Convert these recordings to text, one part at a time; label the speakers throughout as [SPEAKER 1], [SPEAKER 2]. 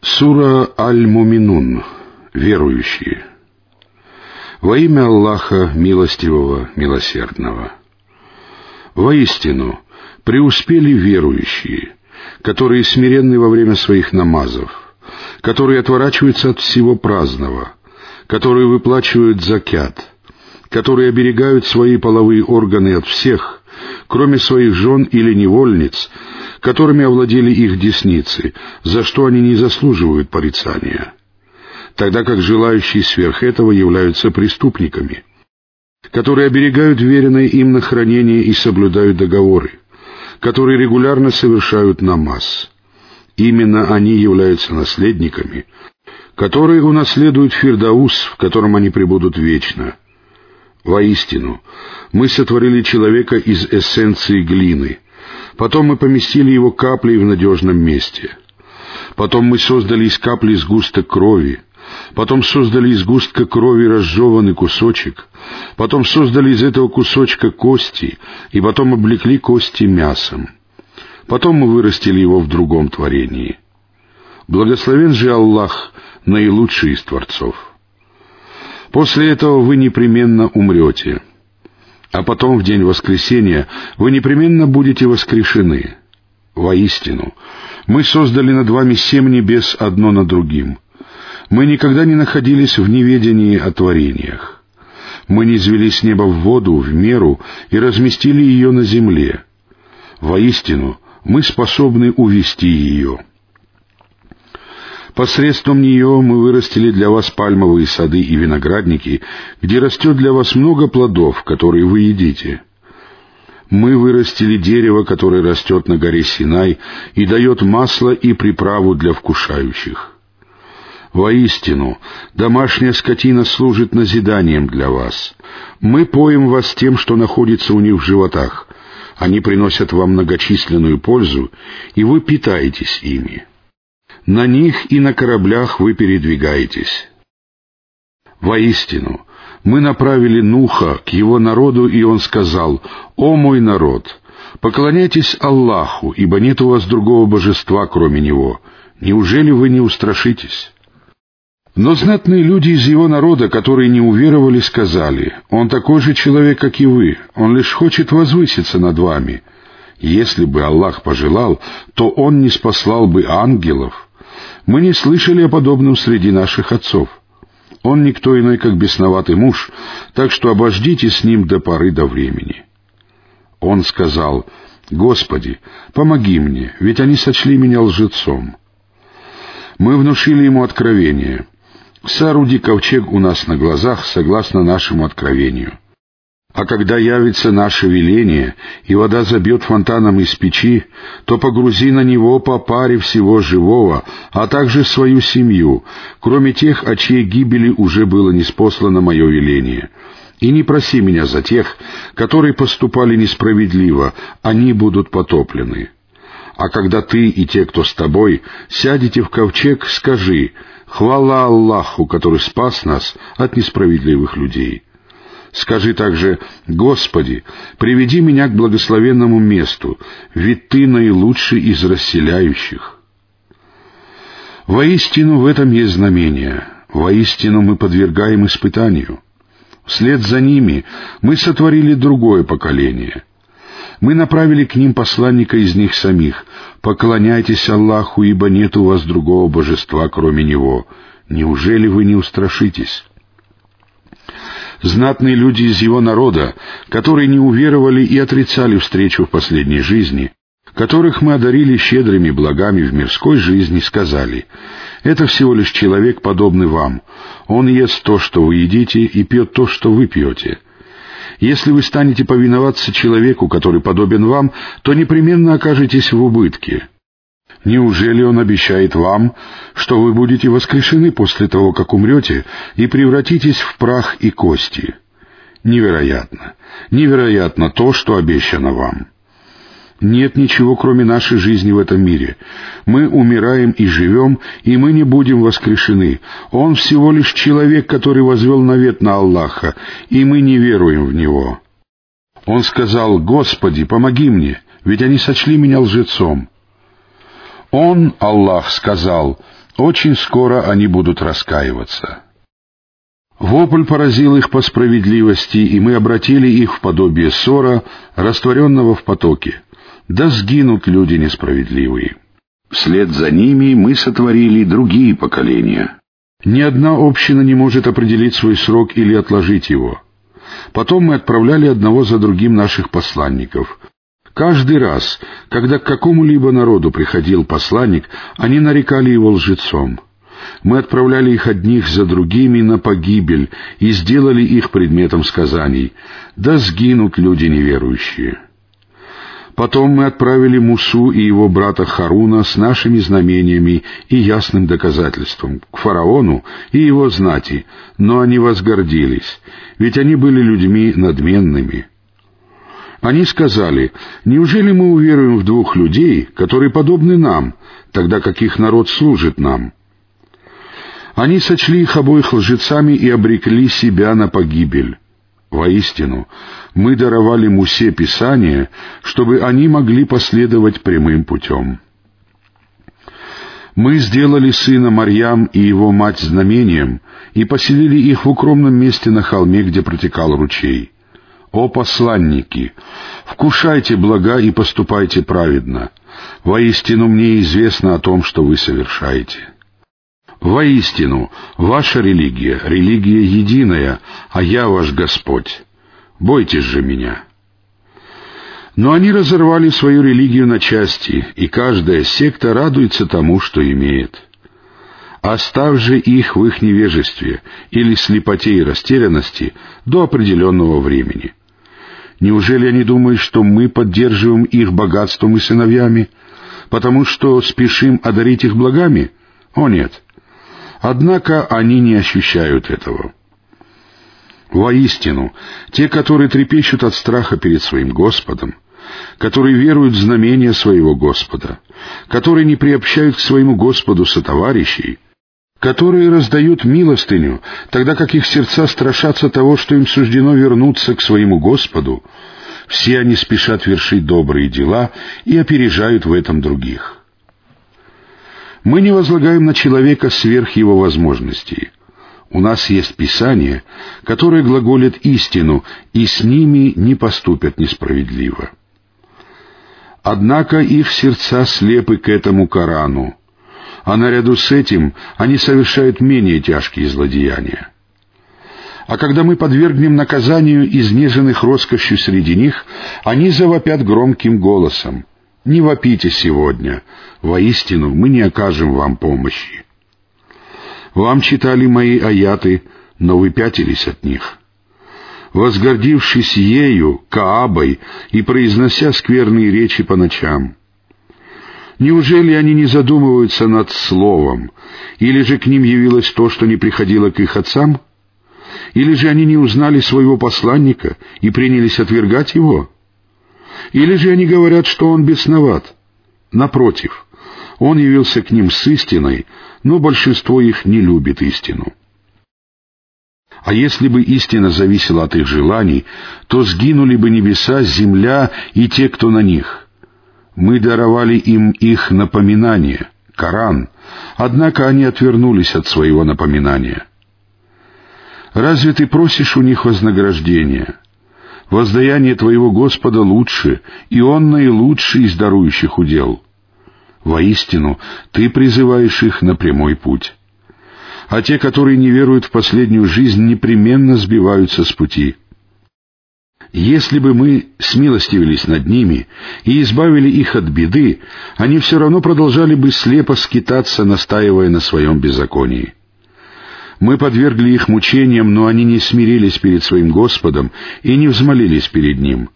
[SPEAKER 1] Сура Аль-Муминун. Верующие. Во имя Аллаха, милостивого, милосердного. Воистину, преуспели верующие, которые смиренны во время своих намазов, которые отворачиваются от всего праздного, которые выплачивают закят, которые оберегают свои половые органы от всех, кроме своих жен или невольниц, которыми овладели их десницы, за что они не заслуживают порицания, тогда как желающие сверх этого являются преступниками, которые оберегают веренное им на хранение и соблюдают договоры, которые регулярно совершают намаз. Именно они являются наследниками, которые унаследуют Фирдаус, в котором они пребудут вечно. Воистину, мы сотворили человека из эссенции глины — Потом мы поместили его каплей в надежном месте. Потом мы создали из капли сгусток крови. Потом создали из густка крови разжеванный кусочек. Потом создали из этого кусочка кости, и потом облекли кости мясом. Потом мы вырастили его в другом творении. Благословен же Аллах, наилучший из творцов. После этого вы непременно умрете — а потом в день воскресения вы непременно будете воскрешены. Воистину, мы создали над вами семь небес одно над другим. Мы никогда не находились в неведении о творениях. Мы не извели с неба в воду в меру и разместили ее на земле. Воистину, мы способны увести ее. Посредством нее мы вырастили для вас пальмовые сады и виноградники, где растет для вас много плодов, которые вы едите. Мы вырастили дерево, которое растет на горе Синай и дает масло и приправу для вкушающих. Воистину, домашняя скотина служит назиданием для вас. Мы поем вас тем, что находится у них в животах. Они приносят вам многочисленную пользу, и вы питаетесь ими. На них и на кораблях вы передвигаетесь. Воистину, мы направили Нуха к его народу, и он сказал, «О мой народ, поклоняйтесь Аллаху, ибо нет у вас другого божества, кроме Него. Неужели вы не устрашитесь?» Но знатные люди из его народа, которые не уверовали, сказали, «Он такой же человек, как и вы, он лишь хочет возвыситься над вами. Если бы Аллах пожелал, то он не спаслал бы ангелов, мы не слышали о подобном среди наших отцов. Он никто иной, как бесноватый муж, так что обождите с ним до поры до времени. Он сказал, «Господи, помоги мне, ведь они сочли меня лжецом». Мы внушили ему откровение. «Сооруди ковчег у нас на глазах, согласно нашему откровению». А когда явится наше веление, и вода забьет фонтаном из печи, то погрузи на него по паре всего живого, а также свою семью, кроме тех, о чьей гибели уже было неспослано мое веление. И не проси меня за тех, которые поступали несправедливо, они будут потоплены. А когда ты и те, кто с тобой, сядете в ковчег, скажи «Хвала Аллаху, который спас нас от несправедливых людей». Скажи также, «Господи, приведи меня к благословенному месту, ведь Ты наилучший из расселяющих». Воистину в этом есть знамение, воистину мы подвергаем испытанию. Вслед за ними мы сотворили другое поколение. Мы направили к ним посланника из них самих. «Поклоняйтесь Аллаху, ибо нет у вас другого божества, кроме Него. Неужели вы не устрашитесь?» Знатные люди из его народа, которые не уверовали и отрицали встречу в последней жизни, которых мы одарили щедрыми благами в мирской жизни, сказали, «Это всего лишь человек, подобный вам. Он ест то, что вы едите, и пьет то, что вы пьете. Если вы станете повиноваться человеку, который подобен вам, то непременно окажетесь в убытке». Неужели он обещает вам, что вы будете воскрешены после того, как умрете, и превратитесь в прах и кости? Невероятно. Невероятно то, что обещано вам. Нет ничего, кроме нашей жизни в этом мире. Мы умираем и живем, и мы не будем воскрешены. Он всего лишь человек, который возвел навет на Аллаха, и мы не веруем в Него. Он сказал, «Господи, помоги мне, ведь они сочли меня лжецом». Он, Аллах, сказал, Очень скоро они будут раскаиваться. Вопль поразил их по справедливости, и мы обратили их в подобие ссора, растворенного в потоке. Да сгинут люди несправедливые. Вслед за ними мы сотворили другие поколения. Ни одна община не может определить свой срок или отложить его. Потом мы отправляли одного за другим наших посланников. Каждый раз, когда к какому-либо народу приходил посланник, они нарекали его лжецом. Мы отправляли их одних за другими на погибель и сделали их предметом сказаний. Да сгинут люди неверующие. Потом мы отправили Мусу и его брата Харуна с нашими знамениями и ясным доказательством к фараону и его знати, но они возгордились, ведь они были людьми надменными. Они сказали, неужели мы уверуем в двух людей, которые подобны нам, тогда как их народ служит нам? Они сочли их обоих лжецами и обрекли себя на погибель. Воистину, мы даровали Мусе Писание, чтобы они могли последовать прямым путем. Мы сделали сына Марьям и его мать знамением и поселили их в укромном месте на холме, где протекал ручей. О посланники, вкушайте блага и поступайте праведно. Воистину мне известно о том, что вы совершаете. Воистину, ваша религия — религия единая, а я ваш Господь. Бойтесь же меня». Но они разорвали свою религию на части, и каждая секта радуется тому, что имеет. Оставь же их в их невежестве или слепоте и растерянности до определенного времени. Неужели они думают, что мы поддерживаем их богатством и сыновьями, потому что спешим одарить их благами? О нет! Однако они не ощущают этого. Воистину, те, которые трепещут от страха перед своим Господом, которые веруют в знамения своего Господа, которые не приобщают к своему Господу сотоварищей, которые раздают милостыню, тогда как их сердца страшатся того, что им суждено вернуться к своему Господу, все они спешат вершить добрые дела и опережают в этом других. Мы не возлагаем на человека сверх его возможностей. У нас есть Писание, которое глаголит истину, и с ними не поступят несправедливо. Однако их сердца слепы к этому Корану, а наряду с этим они совершают менее тяжкие злодеяния. А когда мы подвергнем наказанию изнеженных роскошью среди них, они завопят громким голосом. «Не вопите сегодня, воистину мы не окажем вам помощи». Вам читали мои аяты, но вы пятились от них. Возгордившись ею, Каабой, и произнося скверные речи по ночам. Неужели они не задумываются над словом, или же к ним явилось то, что не приходило к их отцам? Или же они не узнали своего посланника и принялись отвергать его? Или же они говорят, что он бесноват? Напротив, он явился к ним с истиной, но большинство их не любит истину. А если бы истина зависела от их желаний, то сгинули бы небеса, земля и те, кто на них. Мы даровали им их напоминание, Коран, однако они отвернулись от своего напоминания. Разве ты просишь у них вознаграждения? Воздаяние твоего Господа лучше, и Он наилучший из дарующих удел. Воистину, ты призываешь их на прямой путь. А те, которые не веруют в последнюю жизнь, непременно сбиваются с пути. Если бы мы смилостивились над ними и избавили их от беды, они все равно продолжали бы слепо скитаться, настаивая на своем беззаконии. Мы подвергли их мучениям, но они не смирились перед своим Господом и не взмолились перед Ним.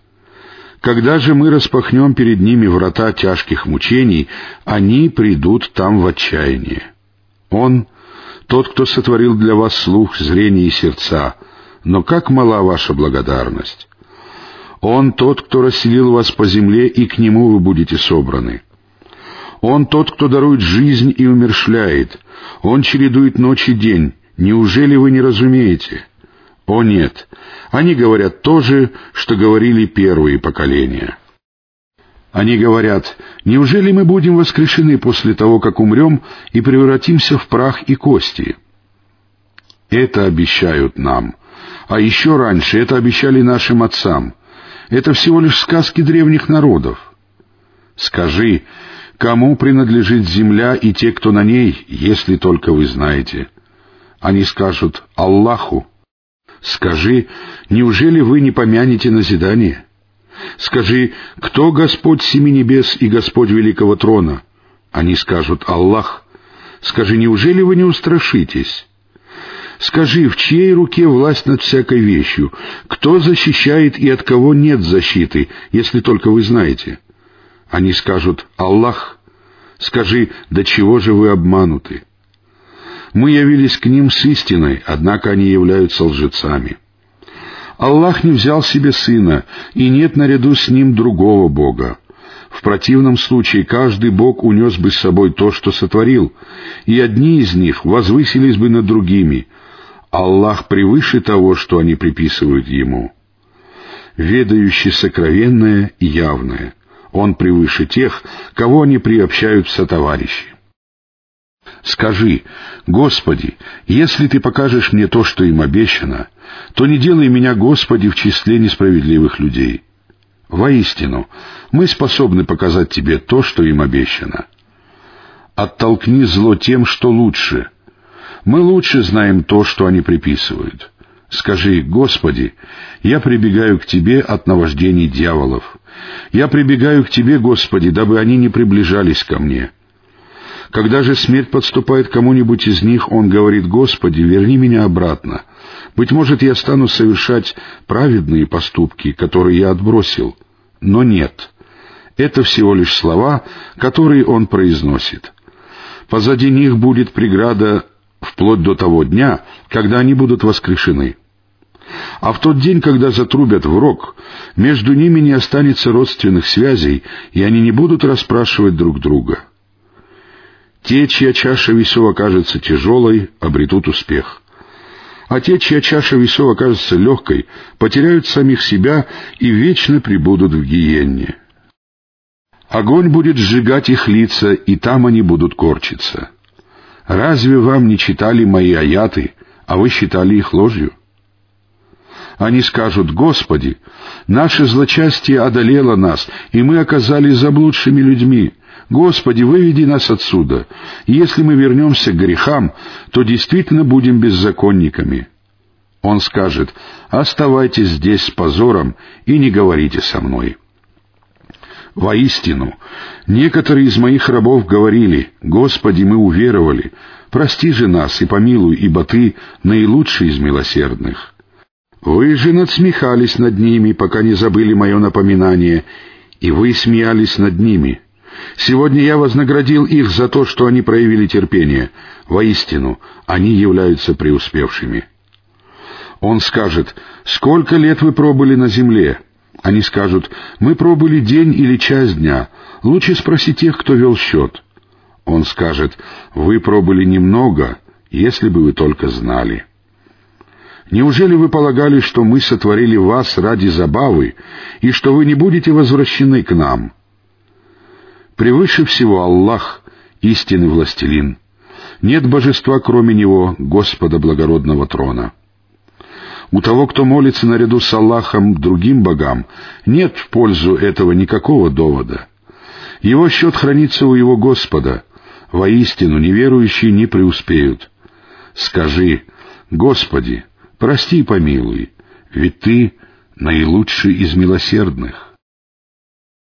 [SPEAKER 1] Когда же мы распахнем перед ними врата тяжких мучений, они придут там в отчаяние. Он — тот, кто сотворил для вас слух, зрение и сердца, но как мала ваша благодарность! Он тот, кто расселил вас по земле, и к нему вы будете собраны. Он тот, кто дарует жизнь и умершляет. Он чередует ночь и день. Неужели вы не разумеете? О нет, они говорят то же, что говорили первые поколения. Они говорят, неужели мы будем воскрешены после того, как умрем и превратимся в прах и кости? Это обещают нам. А еще раньше это обещали нашим отцам. Это всего лишь сказки древних народов. Скажи, кому принадлежит земля и те, кто на ней, если только вы знаете? Они скажут «Аллаху». Скажи, неужели вы не помянете назидание? Скажи, кто Господь семи небес и Господь великого трона? Они скажут «Аллах». Скажи, неужели вы не устрашитесь? Скажи, в чьей руке власть над всякой вещью? Кто защищает и от кого нет защиты, если только вы знаете? Они скажут «Аллах». Скажи, до чего же вы обмануты? Мы явились к ним с истиной, однако они являются лжецами. Аллах не взял себе сына, и нет наряду с ним другого Бога. В противном случае каждый Бог унес бы с собой то, что сотворил, и одни из них возвысились бы над другими. Аллах превыше того, что они приписывают Ему. Ведающий сокровенное и явное. Он превыше тех, кого они приобщают в сотоварищи. Скажи, Господи, если Ты покажешь мне то, что им обещано, то не делай меня, Господи, в числе несправедливых людей. Воистину, мы способны показать Тебе то, что им обещано. Оттолкни зло тем, что лучше. Мы лучше знаем то, что они приписывают. Скажи, Господи, я прибегаю к Тебе от наваждений дьяволов. Я прибегаю к Тебе, Господи, дабы они не приближались ко мне. Когда же смерть подступает кому-нибудь из них, он говорит, «Господи, верни меня обратно. Быть может, я стану совершать праведные поступки, которые я отбросил». Но нет. Это всего лишь слова, которые он произносит. Позади них будет преграда вплоть до того дня, когда они будут воскрешены. А в тот день, когда затрубят в рог, между ними не останется родственных связей, и они не будут расспрашивать друг друга. Те, чья чаша весов окажется тяжелой, обретут успех. А те, чья чаша весов окажется легкой, потеряют самих себя и вечно пребудут в гиенне. Огонь будет сжигать их лица, и там они будут корчиться. Разве вам не читали мои аяты, а вы считали их ложью? Они скажут, «Господи, наше злочастие одолело нас, и мы оказались заблудшими людьми. Господи, выведи нас отсюда. Если мы вернемся к грехам, то действительно будем беззаконниками». Он скажет, «Оставайтесь здесь с позором и не говорите со мной». Воистину, некоторые из моих рабов говорили, «Господи, мы уверовали, прости же нас и помилуй, ибо Ты наилучший из милосердных». Вы же надсмехались над ними, пока не забыли мое напоминание, и вы смеялись над ними. Сегодня я вознаградил их за то, что они проявили терпение. Воистину, они являются преуспевшими. Он скажет, «Сколько лет вы пробыли на земле?» Они скажут, «Мы пробыли день или час дня. Лучше спроси тех, кто вел счет». Он скажет, «Вы пробыли немного, если бы вы только знали». Неужели вы полагали, что мы сотворили вас ради забавы, и что вы не будете возвращены к нам?» Превыше всего Аллах, истинный властелин. Нет божества, кроме Него, Господа благородного трона. У того, кто молится наряду с Аллахом другим богам, нет в пользу этого никакого довода. Его счет хранится у его Господа. Воистину, неверующие не преуспеют. Скажи, Господи, прости и помилуй, ведь Ты наилучший из милосердных.